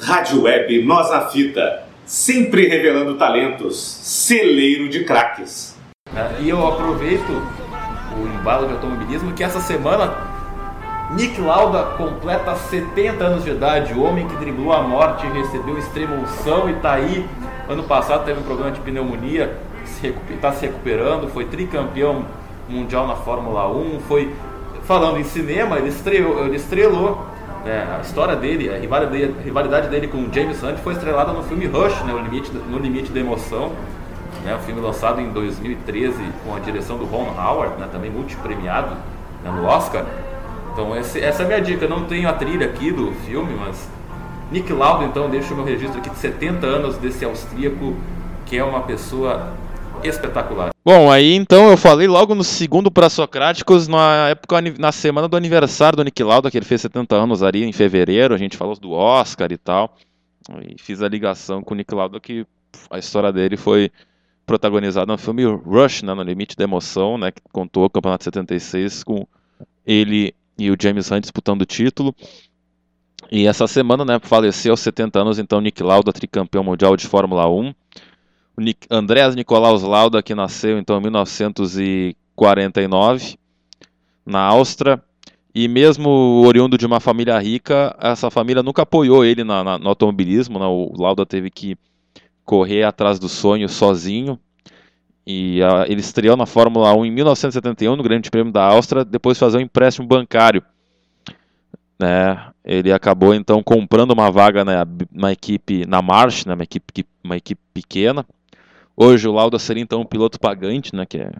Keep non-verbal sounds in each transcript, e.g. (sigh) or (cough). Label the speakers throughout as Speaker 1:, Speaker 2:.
Speaker 1: Rádio Web Nós na Fita, sempre revelando talentos, celeiro de craques.
Speaker 2: E eu aproveito o embalo de automobilismo que essa semana Nick Lauda completa 70 anos de idade, o homem que driblou a morte, recebeu extrema unção e está aí. Ano passado teve um problema de pneumonia, está se recuperando, foi tricampeão mundial na Fórmula 1, foi falando em cinema, ele estreou, ele estrelou é, a história dele, a rivalidade, dele com James Hunt foi estrelada no filme Rush, né, o limite, no limite da emoção, né, um filme lançado em 2013 com a direção do Ron Howard, né, também multipremiado né, no Oscar. Então esse, essa é a minha dica. Não tenho a trilha aqui do filme, mas Nick Lauda, então, deixa o meu registro aqui de 70 anos desse austríaco que é uma pessoa espetacular.
Speaker 3: Bom, aí então eu falei logo no segundo para Socráticos, na época, na semana do aniversário do Nick Lauda, que ele fez 70 anos ali em fevereiro, a gente falou do Oscar e tal, e fiz a ligação com o Nick Lauda que a história dele foi protagonizada no filme Rush, né, no Limite da Emoção, né, que contou o Campeonato 76 com ele e o James Hunt disputando o título. E essa semana, né, faleceu aos 70 anos, então, Nick Lauda, tricampeão mundial de Fórmula 1. Andrés Nicolaus Lauda, que nasceu, então, em 1949, na Áustria. E mesmo oriundo de uma família rica, essa família nunca apoiou ele na, na, no automobilismo. Né? O Lauda teve que correr atrás do sonho sozinho. E a, ele estreou na Fórmula 1 em 1971, no Grande Prêmio da Áustria, depois de fazer um empréstimo bancário. Né? Ele acabou então comprando uma vaga na, na equipe na March, né? uma, equipe, uma equipe pequena. Hoje o Lauda seria então um piloto pagante, né? que é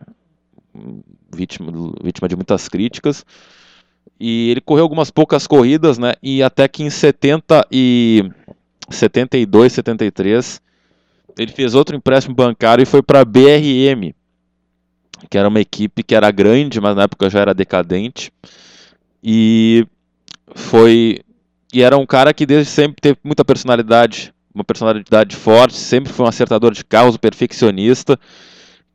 Speaker 3: vítima, vítima de muitas críticas. E ele correu algumas poucas corridas, né? E até que em 70 e 72, 73 ele fez outro empréstimo bancário e foi para a BRM, que era uma equipe que era grande, mas na época já era decadente. E foi e era um cara que desde sempre teve muita personalidade, uma personalidade forte, sempre foi um acertador de carros, perfeccionista,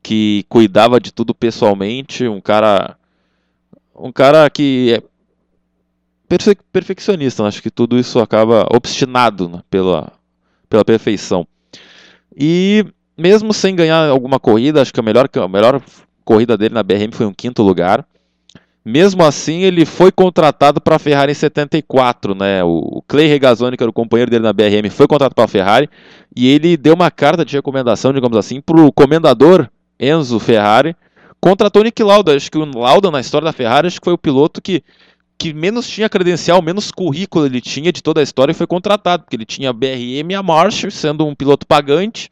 Speaker 3: que cuidava de tudo pessoalmente, um cara um cara que é perfeccionista, acho que tudo isso acaba obstinado né, pela, pela perfeição. E mesmo sem ganhar alguma corrida, acho que a melhor, a melhor corrida dele na BRM foi um quinto lugar. Mesmo assim, ele foi contratado para a Ferrari em 74, né? O Clay Regazzoni, que era o companheiro dele na BRM, foi contratado para a Ferrari e ele deu uma carta de recomendação, digamos assim, para o comendador Enzo Ferrari, contratou Nick Lauda. Acho que o Lauda na história da Ferrari acho que foi o piloto que que menos tinha credencial, menos currículo ele tinha de toda a história e foi contratado, porque ele tinha a BRM e a Marshall, sendo um piloto pagante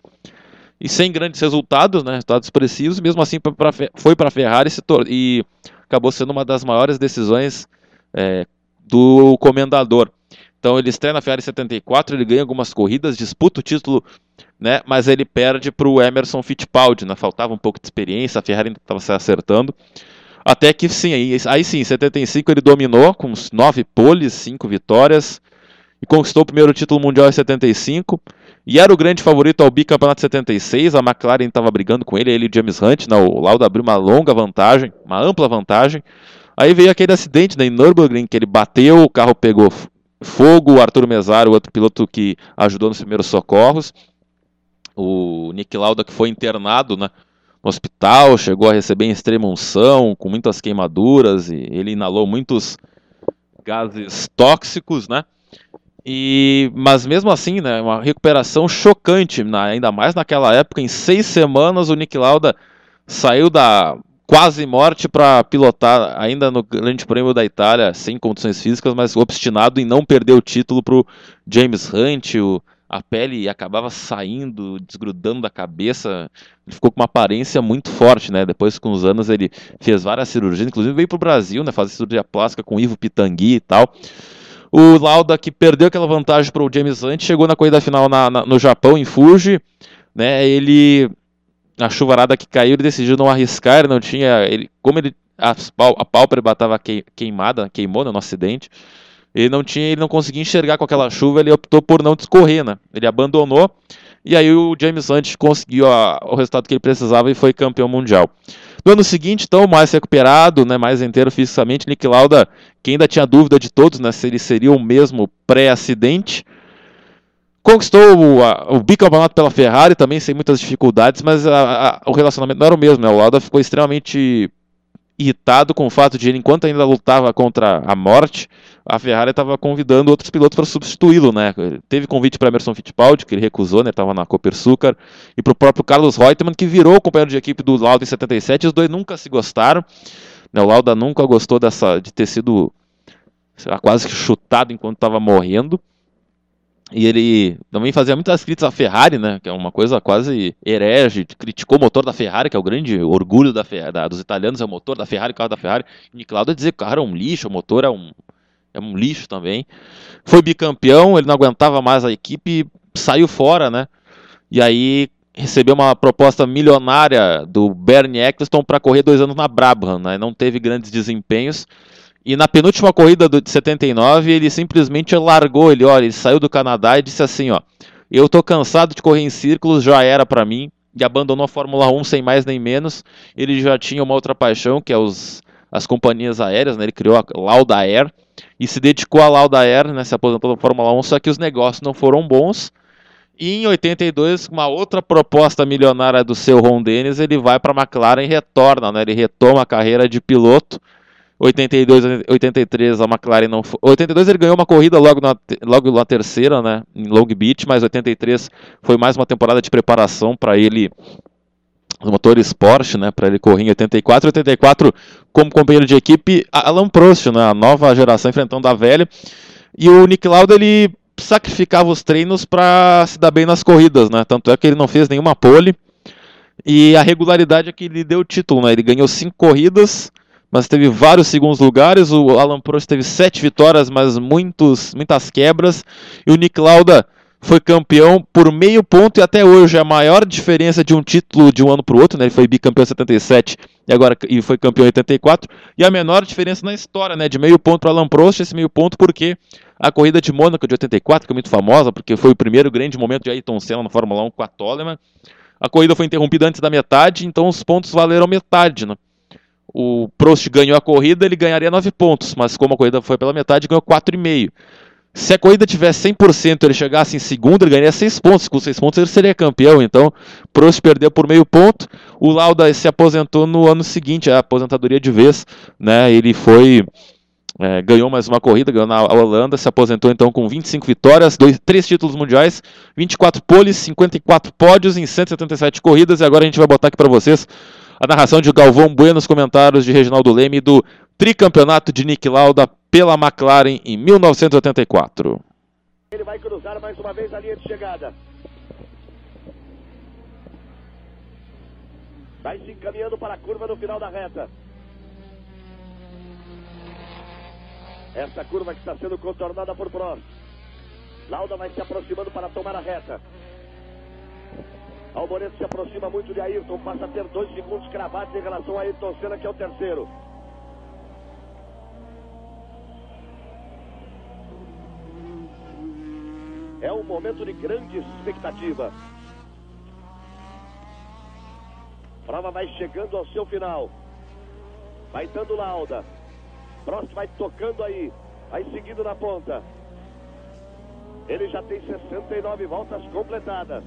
Speaker 3: e sem grandes resultados, né, resultados expressivos, mesmo assim foi para a Ferrari e, acabou sendo uma das maiores decisões é, do comendador. Então ele estreia na Ferrari 74, ele ganha algumas corridas, disputa o título, né, mas ele perde para o Emerson Fittipaldi, né, faltava um pouco de experiência, a Ferrari ainda estava se acertando. Até que sim, aí, aí sim, em 75 ele dominou com nove poles, cinco vitórias e conquistou o primeiro título mundial em 75. E era o grande favorito ao bicampeonato 76. A McLaren estava brigando com ele, ele e James Hunt. Né, o Lauda abriu uma longa vantagem, uma ampla vantagem. Aí veio aquele acidente né, em Nürburgring que ele bateu, o carro pegou fogo. O Arthur Mesaro, outro piloto que ajudou nos primeiros socorros. O Nick Lauda que foi internado, né? no hospital, chegou a receber em extrema unção, com muitas queimaduras, e ele inalou muitos gases tóxicos, né? E, mas mesmo assim, né, uma recuperação chocante, ainda mais naquela época, em seis semanas o Nick Lauda saiu da quase morte para pilotar ainda no Grande Prêmio da Itália, sem condições físicas, mas obstinado em não perder o título para o James Hunt, o a pele acabava saindo, desgrudando da cabeça. Ele ficou com uma aparência muito forte, né? Depois, com os anos, ele fez várias cirurgias, inclusive veio para o Brasil, né? Fazer cirurgia plástica com Ivo Pitangui e tal. O Lauda, que perdeu aquela vantagem para o James Hunt, chegou na corrida final na, na, no Japão, em Fuji, né? Ele, a chuvarada que caiu, ele decidiu não arriscar, não tinha, ele, como ele, a, a pálpebra estava queimada, queimou no acidente, ele não tinha, ele não conseguia enxergar com aquela chuva, ele optou por não discorrer, né? Ele abandonou e aí o James Hunt conseguiu a, o resultado que ele precisava e foi campeão mundial. No ano seguinte, então, mais recuperado, né, mais inteiro fisicamente, Nick Lauda, que ainda tinha dúvida de todos, né, se ele seria o mesmo pré-acidente, conquistou o, a, o bicampeonato pela Ferrari também sem muitas dificuldades, mas a, a, o relacionamento não era o mesmo, né? O Lauda ficou extremamente irritado com o fato de ele, enquanto ainda lutava contra a morte, a Ferrari estava convidando outros pilotos para substituí-lo, né? teve convite para Emerson Fittipaldi, que ele recusou, né? Estava na Copersucar, e para o próprio Carlos Reutemann, que virou companheiro de equipe do Lauda em 77. Os dois nunca se gostaram. Né? O Lauda nunca gostou dessa, de ter sido lá, quase que chutado enquanto estava morrendo. E ele também fazia muitas críticas à Ferrari, né? Que é uma coisa quase herege. Criticou o motor da Ferrari, que é o grande orgulho da, da dos italianos, é o motor da Ferrari, o carro da Ferrari. E Lauda dizia que o carro era um lixo, o motor é um, é um lixo também. Foi bicampeão, ele não aguentava mais a equipe, saiu fora, né? E aí recebeu uma proposta milionária do Bernie Eccleston para correr dois anos na Brabham, né? Não teve grandes desempenhos. E na penúltima corrida de 79, ele simplesmente largou, ele, olha, ele saiu do Canadá e disse assim, ó, eu tô cansado de correr em círculos, já era para mim, e abandonou a Fórmula 1 sem mais nem menos. Ele já tinha uma outra paixão, que é os, as companhias aéreas, né? Ele criou a Lauda Air e se dedicou à Lauda Air, né? Se aposentou da Fórmula 1, só que os negócios não foram bons. E em 82, uma outra proposta milionária do seu Ron Dennis, ele vai para a McLaren e retorna, né? Ele retoma a carreira de piloto 82, 83 a McLaren não foi. 82 ele ganhou uma corrida logo na, logo na terceira, né, em Long Beach, mas 83 foi mais uma temporada de preparação para ele no motor esporte, né, para ele correr em 84, 84 como companheiro de equipe Alan Prost, né, a nova geração enfrentando a velha. E o Nick Lauda ele sacrificava os treinos para se dar bem nas corridas, né? Tanto é que ele não fez nenhuma pole. E a regularidade é que lhe deu o título, né? Ele ganhou cinco corridas, mas teve vários segundos lugares. O Alan Prost teve sete vitórias, mas muitos, muitas quebras. E o Nick Lauda foi campeão por meio ponto e até hoje a maior diferença de um título de um ano para o outro, né? Ele foi bicampeão em 77 e agora e foi campeão em 84 e a menor diferença na história, né? De meio ponto para Alan Prost, esse meio ponto porque a corrida de Mônaco de 84, que é muito famosa, porque foi o primeiro grande momento de Ayrton Senna na Fórmula 1 com a Toleman. A corrida foi interrompida antes da metade, então os pontos valeram metade, né? O Prost ganhou a corrida, ele ganharia 9 pontos, mas como a corrida foi pela metade, ganhou 4,5. Se a corrida tivesse 100%, ele chegasse em segundo, ele ganharia 6 pontos. Com 6 pontos ele seria campeão. Então, Prost perdeu por meio ponto. O Lauda se aposentou no ano seguinte, a aposentadoria de vez. Né? Ele foi. É, ganhou mais uma corrida, ganhou na Holanda, se aposentou então com 25 vitórias, 3 títulos mundiais, 24 poles, 54 pódios em 177 corridas. E agora a gente vai botar aqui para vocês a narração de Galvão Bueno nos comentários de Reginaldo Leme do tricampeonato de Nick Lauda pela McLaren em 1984.
Speaker 4: Ele vai cruzar mais uma vez a linha de chegada. Vai se encaminhando para a curva no final da reta. Essa curva que está sendo contornada por Prost. Lauda vai se aproximando para tomar a reta. Alboreto se aproxima muito de Ayrton, passa a ter dois segundos cravados em relação a Ayrton Senna, que é o terceiro. É um momento de grande expectativa. Prova vai chegando ao seu final. Vai dando lauda. Prost vai tocando aí. Vai seguindo na ponta. Ele já tem 69 voltas completadas.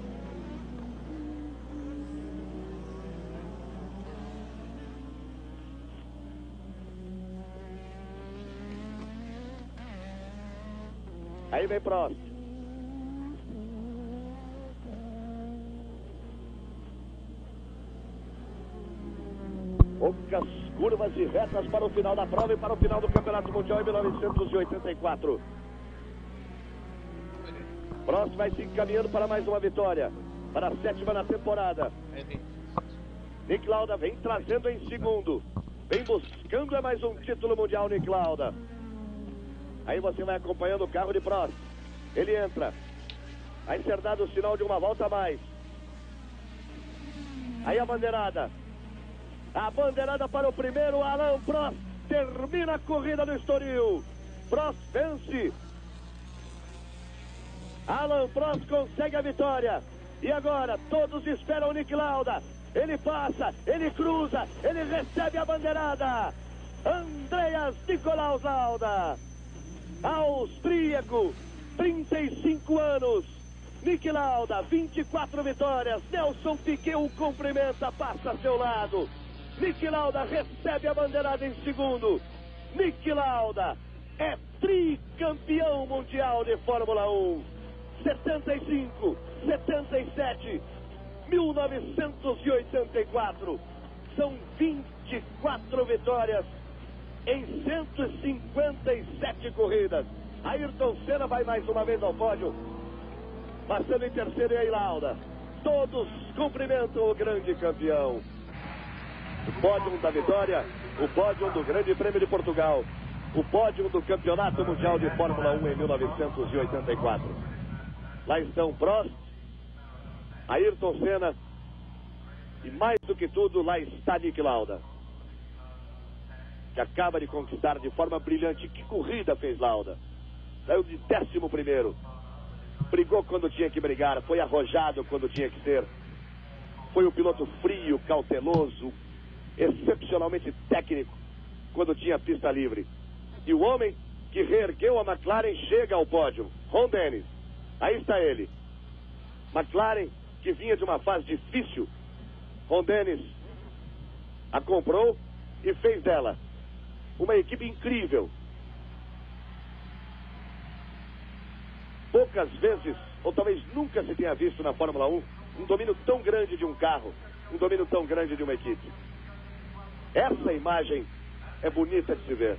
Speaker 4: Aí vem próximo. Poucas curvas e retas para o final da prova e para o final do Campeonato Mundial em 1984. Prost vai se encaminhando para mais uma vitória. Para a sétima na temporada. Nick Lauda vem trazendo em segundo. Vem buscando é mais um título mundial, Nick Lauda. Aí você vai acompanhando o carro de Prost. Ele entra. Vai ser dado o sinal de uma volta a mais. Aí a bandeirada. A bandeirada para o primeiro, Alan Prost. Termina a corrida do Estoril. Prost vence. Alan Prost consegue a vitória. E agora, todos esperam o Nick Lauda. Ele passa, ele cruza, ele recebe a bandeirada. Andreas Nicolaus Lauda austríaco, 35 anos, Nick Lauda, 24 vitórias. Nelson Piquet o cumprimenta, passa a seu lado. Nick Lauda recebe a bandeirada em segundo. Nick Lauda é tricampeão mundial de Fórmula 1. 75, 77, 1984. São 24 vitórias em 157 corridas. Ayrton Senna vai mais uma vez ao pódio. Passando em terceiro e aí Lauda. Todos cumprimentam o grande campeão. O pódio da vitória, o pódio do Grande Prêmio de Portugal, o pódio do Campeonato Mundial de Fórmula 1 em 1984. Lá estão Prost, Ayrton Senna e mais do que tudo, lá está Nick Lauda. Que acaba de conquistar de forma brilhante. Que corrida fez Lauda? Saiu de décimo primeiro. Brigou quando tinha que brigar, foi arrojado quando tinha que ser. Foi um piloto frio, cauteloso, excepcionalmente técnico quando tinha pista livre. E o homem que reergueu a McLaren chega ao pódio, Ron Dennis. Aí está ele. McLaren, que vinha de uma fase difícil, Ron Dennis a comprou e fez dela uma equipe incrível. Poucas vezes, ou talvez nunca se tenha visto na Fórmula 1, um domínio tão grande de um carro, um domínio tão grande de uma equipe. Essa imagem é bonita de se ver.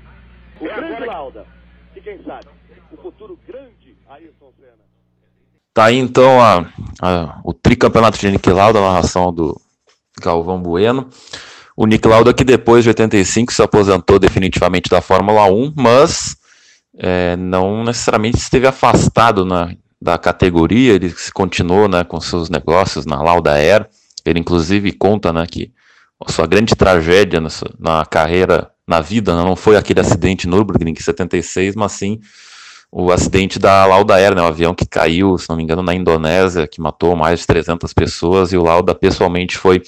Speaker 4: O é grande agora... Lauda, e quem sabe, o futuro grande Ayrton Senna.
Speaker 2: Tá aí então a, a, o tricampeonato de Nick Lauda, a narração do Galvão Bueno. O Nick Lauda que depois de 85 se aposentou definitivamente da Fórmula 1, mas é, não necessariamente esteve afastado na, da categoria, ele continuou né, com seus negócios na Lauda Air. Ele inclusive conta né, que a sua grande tragédia na, na carreira, na vida, não foi aquele acidente em Nürburgring em 76, mas sim o acidente da Lauda Air, né, o avião que caiu, se não me engano, na Indonésia, que matou mais de 300 pessoas, e o Lauda pessoalmente foi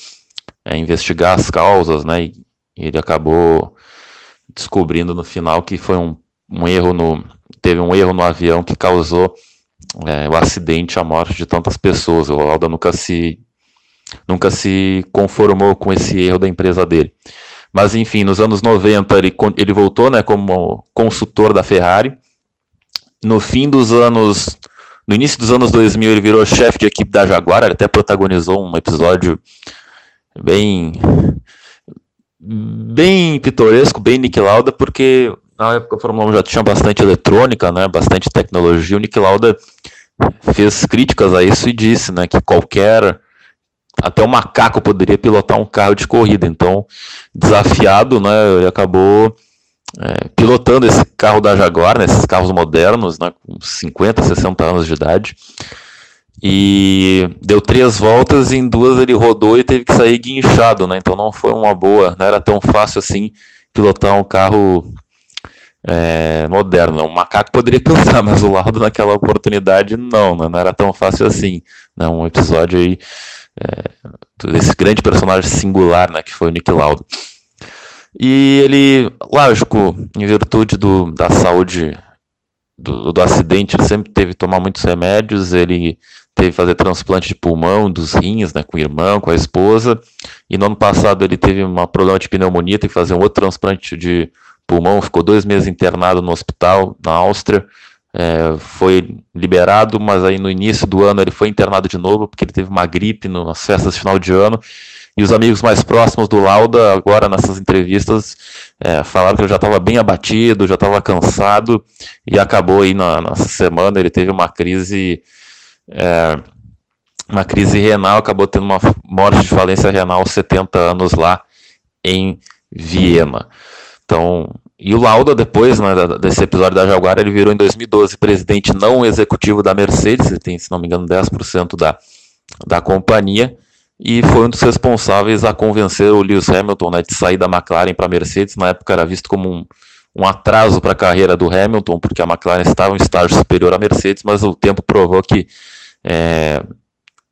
Speaker 2: é, investigar as causas, né, e ele acabou descobrindo no final que foi um, um erro no teve um erro no avião que causou é, o acidente, a morte de tantas pessoas. O Lauda nunca se nunca se conformou com esse erro da empresa dele. Mas enfim, nos anos 90 ele, ele voltou né, como consultor da Ferrari. No fim dos anos. No início dos anos 2000 ele virou chefe de equipe da Jaguar, ele até protagonizou um episódio bem bem pitoresco, bem Nick Lauda, porque na época a Fórmula 1 já tinha bastante eletrônica, né, bastante tecnologia. O Nick Lauda fez críticas a isso e disse né, que qualquer até o macaco poderia pilotar um carro de corrida. Então, desafiado, né, ele acabou é, pilotando esse carro da Jaguar, né, esses carros modernos, né, com 50, 60 anos de idade. E deu três voltas e em duas ele rodou e teve que sair guinchado, né? Então não foi uma boa, não era tão fácil assim pilotar um carro é, moderno. Um macaco poderia (laughs) pilotar, mas o Laudo naquela oportunidade não, né? não era tão fácil assim. Né? Um episódio aí é, desse grande personagem singular, né, que foi o Nick Lauda. E ele, lógico, em virtude do, da saúde do, do acidente, ele sempre teve que tomar muitos remédios, ele teve que fazer transplante de pulmão, dos rins, né, com o irmão, com a esposa, e no ano passado ele teve um problema de pneumonia, teve que fazer um outro transplante de pulmão, ficou dois meses internado no hospital, na Áustria, é, foi liberado, mas aí no início do ano ele foi internado de novo porque ele teve uma gripe nas festas de final de ano. E os amigos mais próximos do Lauda, agora nessas entrevistas, é, falaram que ele já estava bem abatido, já estava cansado, e acabou aí na, nessa semana, ele teve uma crise, é, uma crise renal, acabou tendo uma morte de falência renal aos 70 anos lá em Viena. Então, e o Lauda, depois né, desse episódio da Jaguar, ele virou em 2012 presidente não executivo da Mercedes, ele tem, se não me engano, 10% da, da companhia, e foi um dos responsáveis a convencer o Lewis Hamilton né, de sair da McLaren para a Mercedes. Na época era visto como um, um atraso para a carreira do Hamilton, porque a McLaren estava em estágio superior à Mercedes, mas o tempo provou que é,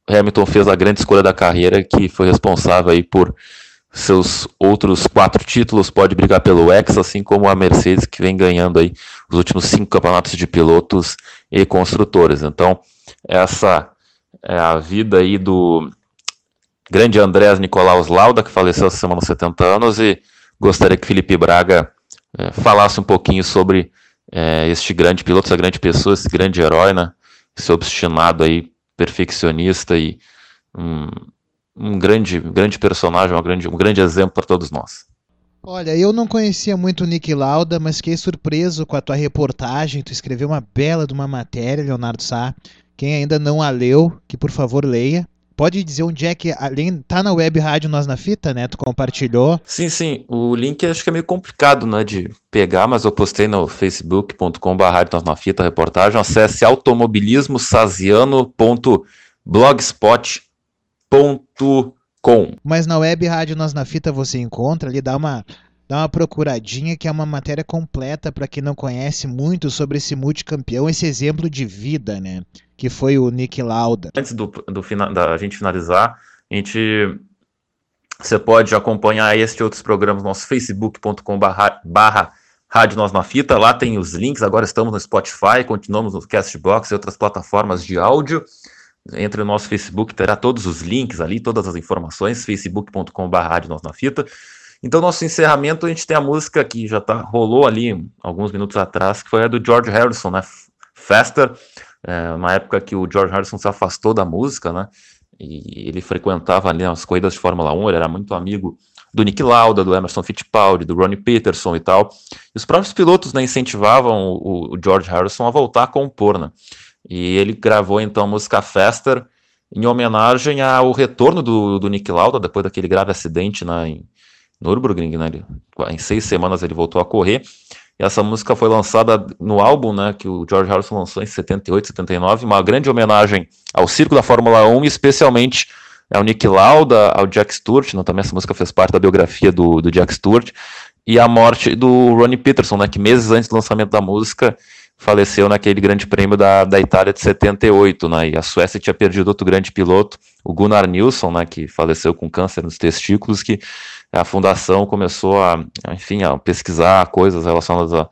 Speaker 2: Hamilton fez a grande escolha da carreira, que foi responsável aí por seus outros quatro títulos, pode brigar pelo X, assim como a Mercedes, que vem ganhando aí os últimos cinco campeonatos de pilotos e construtores. Então, essa é a vida aí do grande Andrés Nicolaus Lauda, que faleceu essa semana aos 70 anos, e gostaria que Felipe Braga é, falasse um pouquinho sobre é, este grande piloto, essa grande pessoa, esse grande herói, né? Esse obstinado aí, perfeccionista e um, um grande, grande personagem, um grande, um grande exemplo para todos nós.
Speaker 5: Olha, eu não conhecia muito o Nick Lauda, mas fiquei surpreso com a tua reportagem. Tu escreveu uma bela de uma matéria, Leonardo Sá. Quem ainda não a leu, que por favor leia. Pode dizer onde é que, além, tá na web rádio Nós na Fita, né? Tu compartilhou.
Speaker 2: Sim, sim. O link acho que é meio complicado, né, de pegar, mas eu postei no facebook.com.br Nós na Fita reportagem. Acesse automobilismosaziano.blogspot.com.
Speaker 5: Mas na web rádio Nós na Fita você encontra ali, dá uma dá uma procuradinha que é uma matéria completa para quem não conhece muito sobre esse multicampeão, esse exemplo de vida, né? Que foi o Nick Lauda.
Speaker 2: Antes do, do da gente finalizar, a gente você pode acompanhar este e outros programas no nosso facebook.com barra Rádio Nós na Fita, lá tem os links, agora estamos no Spotify, continuamos no Castbox e outras plataformas de áudio. Entre no nosso Facebook, terá todos os links ali, todas as informações, facebook.com.br Rádio Nós na Fita. Então, nosso encerramento, a gente tem a música que já tá, rolou ali alguns minutos atrás, que foi a do George Harrison, né? Faster, é, uma época que o George Harrison se afastou da música, né? E ele frequentava ali as corridas de Fórmula 1, ele era muito amigo do Nick Lauda, do Emerson Fittipaldi, do Ronnie Peterson e tal. E os próprios pilotos né, incentivavam o, o George Harrison a voltar a compor, né? E ele gravou então a música Faster em homenagem ao retorno do, do Nick Lauda, depois daquele grave acidente né, em, Nürburgring, né? Ele, em seis semanas ele voltou a correr. E essa música foi lançada no álbum, né, que o George Harrison lançou em 78, 79, uma grande homenagem ao circo da Fórmula 1 e especialmente ao Nick Lauda, ao Jack Stewart, né, também essa música fez parte da biografia do, do Jack Stewart, e a morte do Ronnie Peterson, né, que meses antes do lançamento da música faleceu naquele grande prêmio da, da Itália de 78, né? E a Suécia tinha perdido outro grande piloto, o Gunnar Nilsson, né? Que faleceu com câncer nos testículos, que a fundação começou a, enfim, a pesquisar coisas relacionadas a,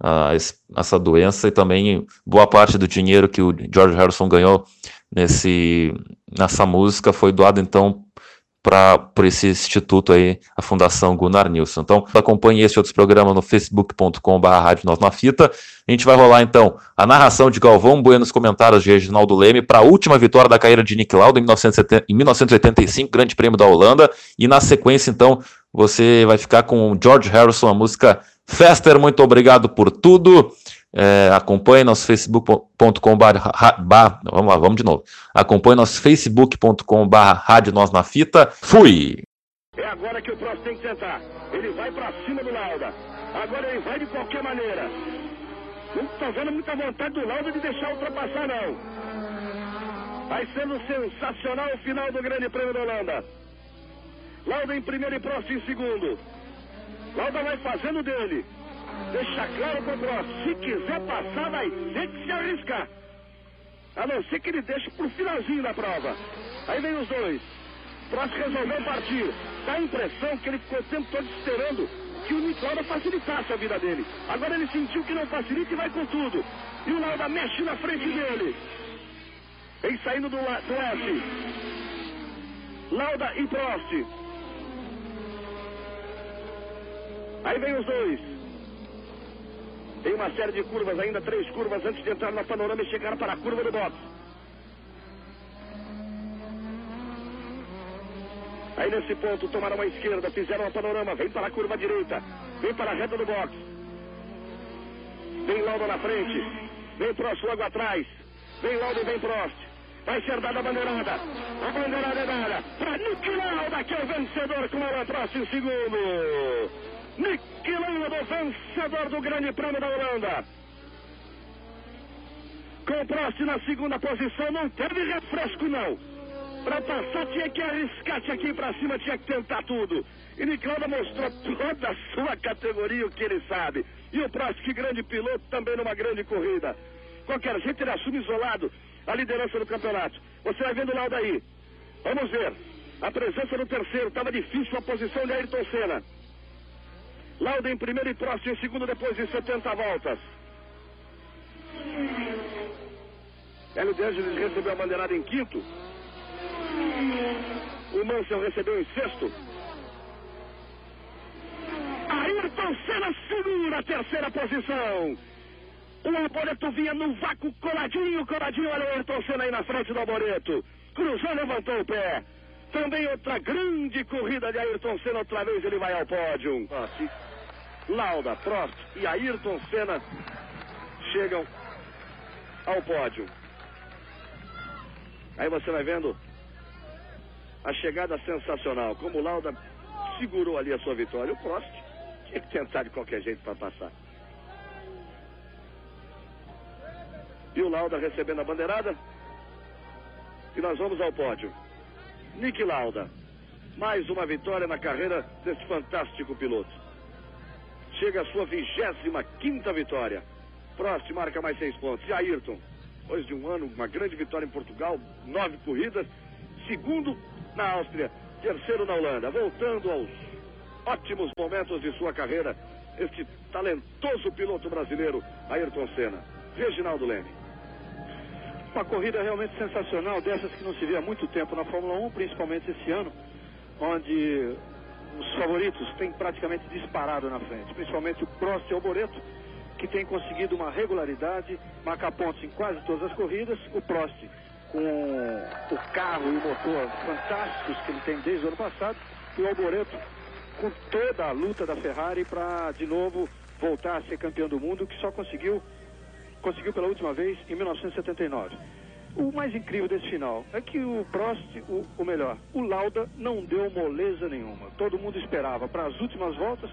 Speaker 2: a, essa doença e também boa parte do dinheiro que o George Harrison ganhou nesse nessa música foi doado então para por esse instituto aí, a Fundação Gunnar Nilsson. Então, acompanhe esse outros programas no facebook.com.br Rádio Nós na Fita. A gente vai rolar então a narração de Galvão Bueno nos comentários de Reginaldo Leme para a última vitória da carreira de Nick Lauda em, 1970, em 1985, Grande Prêmio da Holanda. E na sequência, então, você vai ficar com George Harrison, a música Fester. Muito obrigado por tudo. É, acompanhe nosso facebook.com vamos lá, vamos de novo. Acompanhe nosso facebook.com barra rádio nós na fita. Fui!
Speaker 4: É agora que o próximo tem que tentar. Ele vai para cima do Lauda. Agora ele vai de qualquer maneira. Não está vendo muita vontade do Lauda de deixar ultrapassar, não. Vai sendo sensacional o final do Grande Prêmio da Holanda. Lauda em primeiro e próximo em segundo. Lauda vai fazendo dele. Deixa claro pro próximo. Se quiser passar, vai ter que se arriscar. A não ser que ele deixe pro finalzinho da prova. Aí vem os dois. Prost resolveu partir. Dá a impressão que ele ficou o tempo todo esperando que o Nick Lauda facilitasse a vida dele. Agora ele sentiu que não facilita e vai com tudo. E o Lauda mexe na frente dele. Vem saindo do, do F. Lauda e Prost. Aí vem os dois. Tem uma série de curvas ainda, três curvas antes de entrar na panorama e chegar para a curva do box. Aí nesse ponto tomaram a esquerda, fizeram a panorama, vem para a curva direita, vem para a reta do box. Vem Lauda na frente, vem Prost logo atrás, vem Lauda e vem Prost. Vai ser dada a bandeirada, a bandeirada é dada para Nick Lauda, que é o vencedor com o Prost em segundo. Nick Lauda, vencedor do Grande Prêmio da Holanda. Com Prost na segunda posição, não teve refresco não. Para passar tinha que arriscar, tinha que ir para cima, tinha que tentar tudo. E Nick Lauda mostrou toda a sua categoria, o que ele sabe. E o Prost, que grande piloto, também numa grande corrida. Qualquer jeito, ele assume isolado a liderança do campeonato. Você vai vendo o Lauda aí. Vamos ver. A presença no terceiro, estava difícil a posição de Ayrton Senna. Lauda em primeiro e próximo em segundo depois de 70 voltas. Hélio De Angelis recebeu a bandeirada em quinto. O Mansell recebeu em sexto. Ayrton Senna segura a terceira posição. O Alboreto vinha no vácuo coladinho, coladinho. Olha o Ayrton Senna aí na frente do Alboreto. Cruzou, levantou o pé. Também outra grande corrida de Ayrton Senna. Outra vez ele vai ao pódio. Prost, Lauda, Prost e Ayrton Senna chegam ao pódio. Aí você vai vendo a chegada sensacional. Como o Lauda segurou ali a sua vitória. O Prost tinha que tentar de qualquer jeito para passar. E o Lauda recebendo a bandeirada. E nós vamos ao pódio. Nick Lauda. Mais uma vitória na carreira desse fantástico piloto. Chega a sua 25 quinta vitória. Prost marca mais seis pontos. E Ayrton, depois de um ano, uma grande vitória em Portugal, nove corridas. Segundo na Áustria, terceiro na Holanda. Voltando aos ótimos momentos de sua carreira, este talentoso piloto brasileiro, Ayrton Senna. Reginaldo Leme.
Speaker 6: Uma corrida realmente sensacional, dessas que não se vê há muito tempo na Fórmula 1, principalmente esse ano, onde os favoritos têm praticamente disparado na frente, principalmente o Prost e o Boreto, que tem conseguido uma regularidade, marcar pontos em quase todas as corridas, o Prost com o carro e o motor fantásticos que ele tem desde o ano passado, e o Alboreto com toda a luta da Ferrari para de novo voltar a ser campeão do mundo, que só conseguiu conseguiu pela última vez em 1979. O mais incrível desse final é que o Prost, o, o melhor, o Lauda não deu moleza nenhuma. Todo mundo esperava para as últimas voltas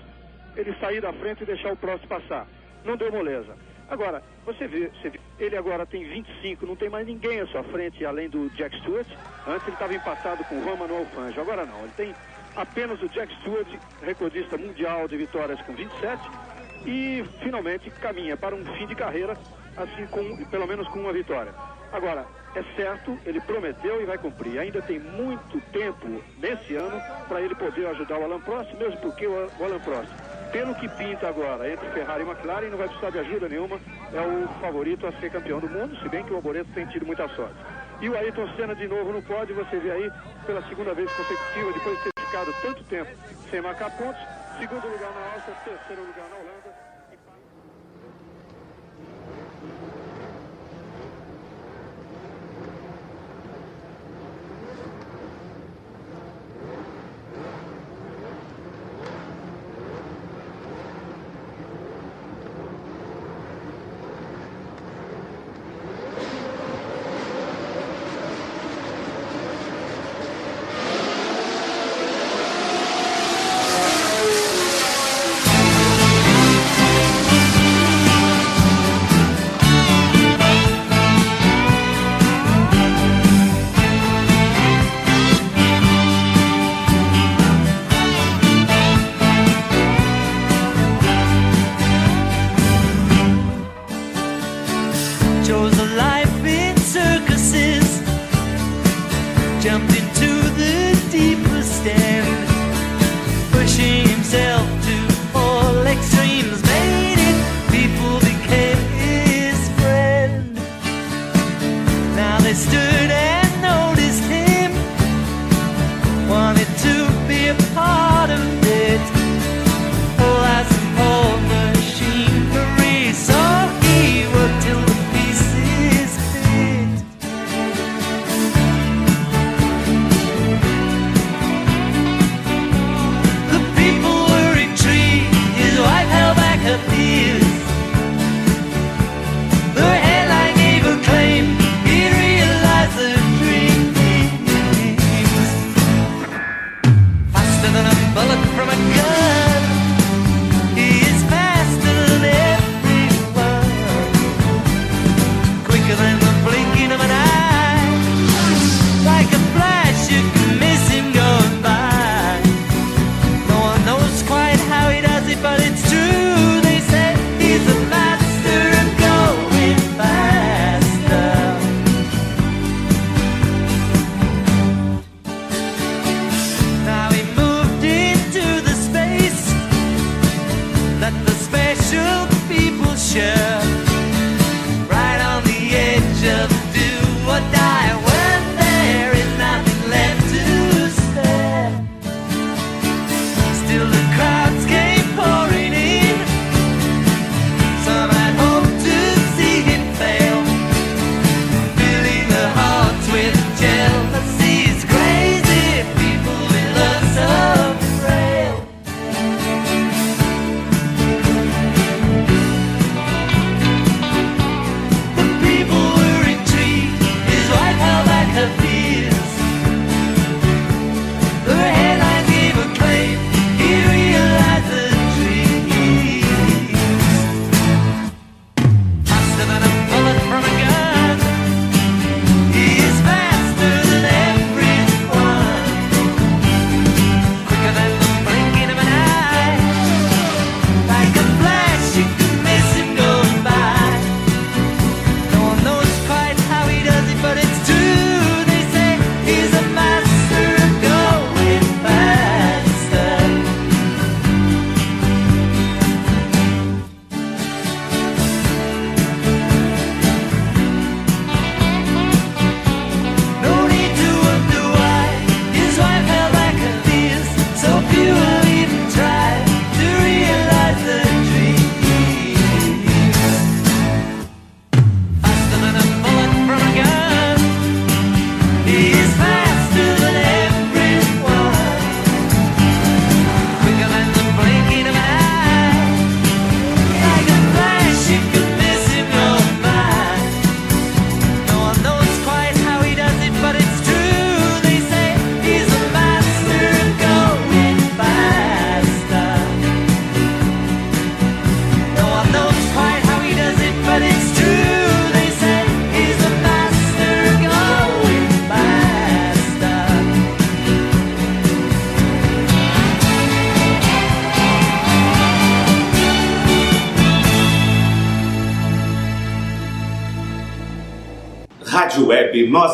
Speaker 6: ele sair da frente e deixar o Prost passar. Não deu moleza. Agora, você vê, você vê, ele agora tem 25, não tem mais ninguém à sua frente além do Jack Stewart. Antes ele estava empatado com o Juan Manuel Fangio, agora não. Ele tem apenas o Jack Stewart, recordista mundial de vitórias com 27, e finalmente caminha para um fim de carreira, assim com pelo menos com uma vitória. Agora, é certo, ele prometeu e vai cumprir. Ainda tem muito tempo nesse ano para ele poder ajudar o Alan Prost, mesmo porque o Alan Prost, pelo que pinta agora entre Ferrari e McLaren, não vai precisar de ajuda nenhuma, é o favorito a ser campeão do mundo, se bem que o Alboreto tem tido muita sorte. E o Ayrton Senna de novo no pódio, você vê aí, pela segunda vez consecutiva, depois de ter ficado tanto tempo sem marcar pontos, segundo lugar na Áustria, terceiro lugar na Holanda.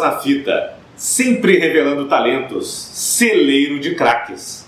Speaker 1: Na Fita, sempre revelando talentos, celeiro de craques.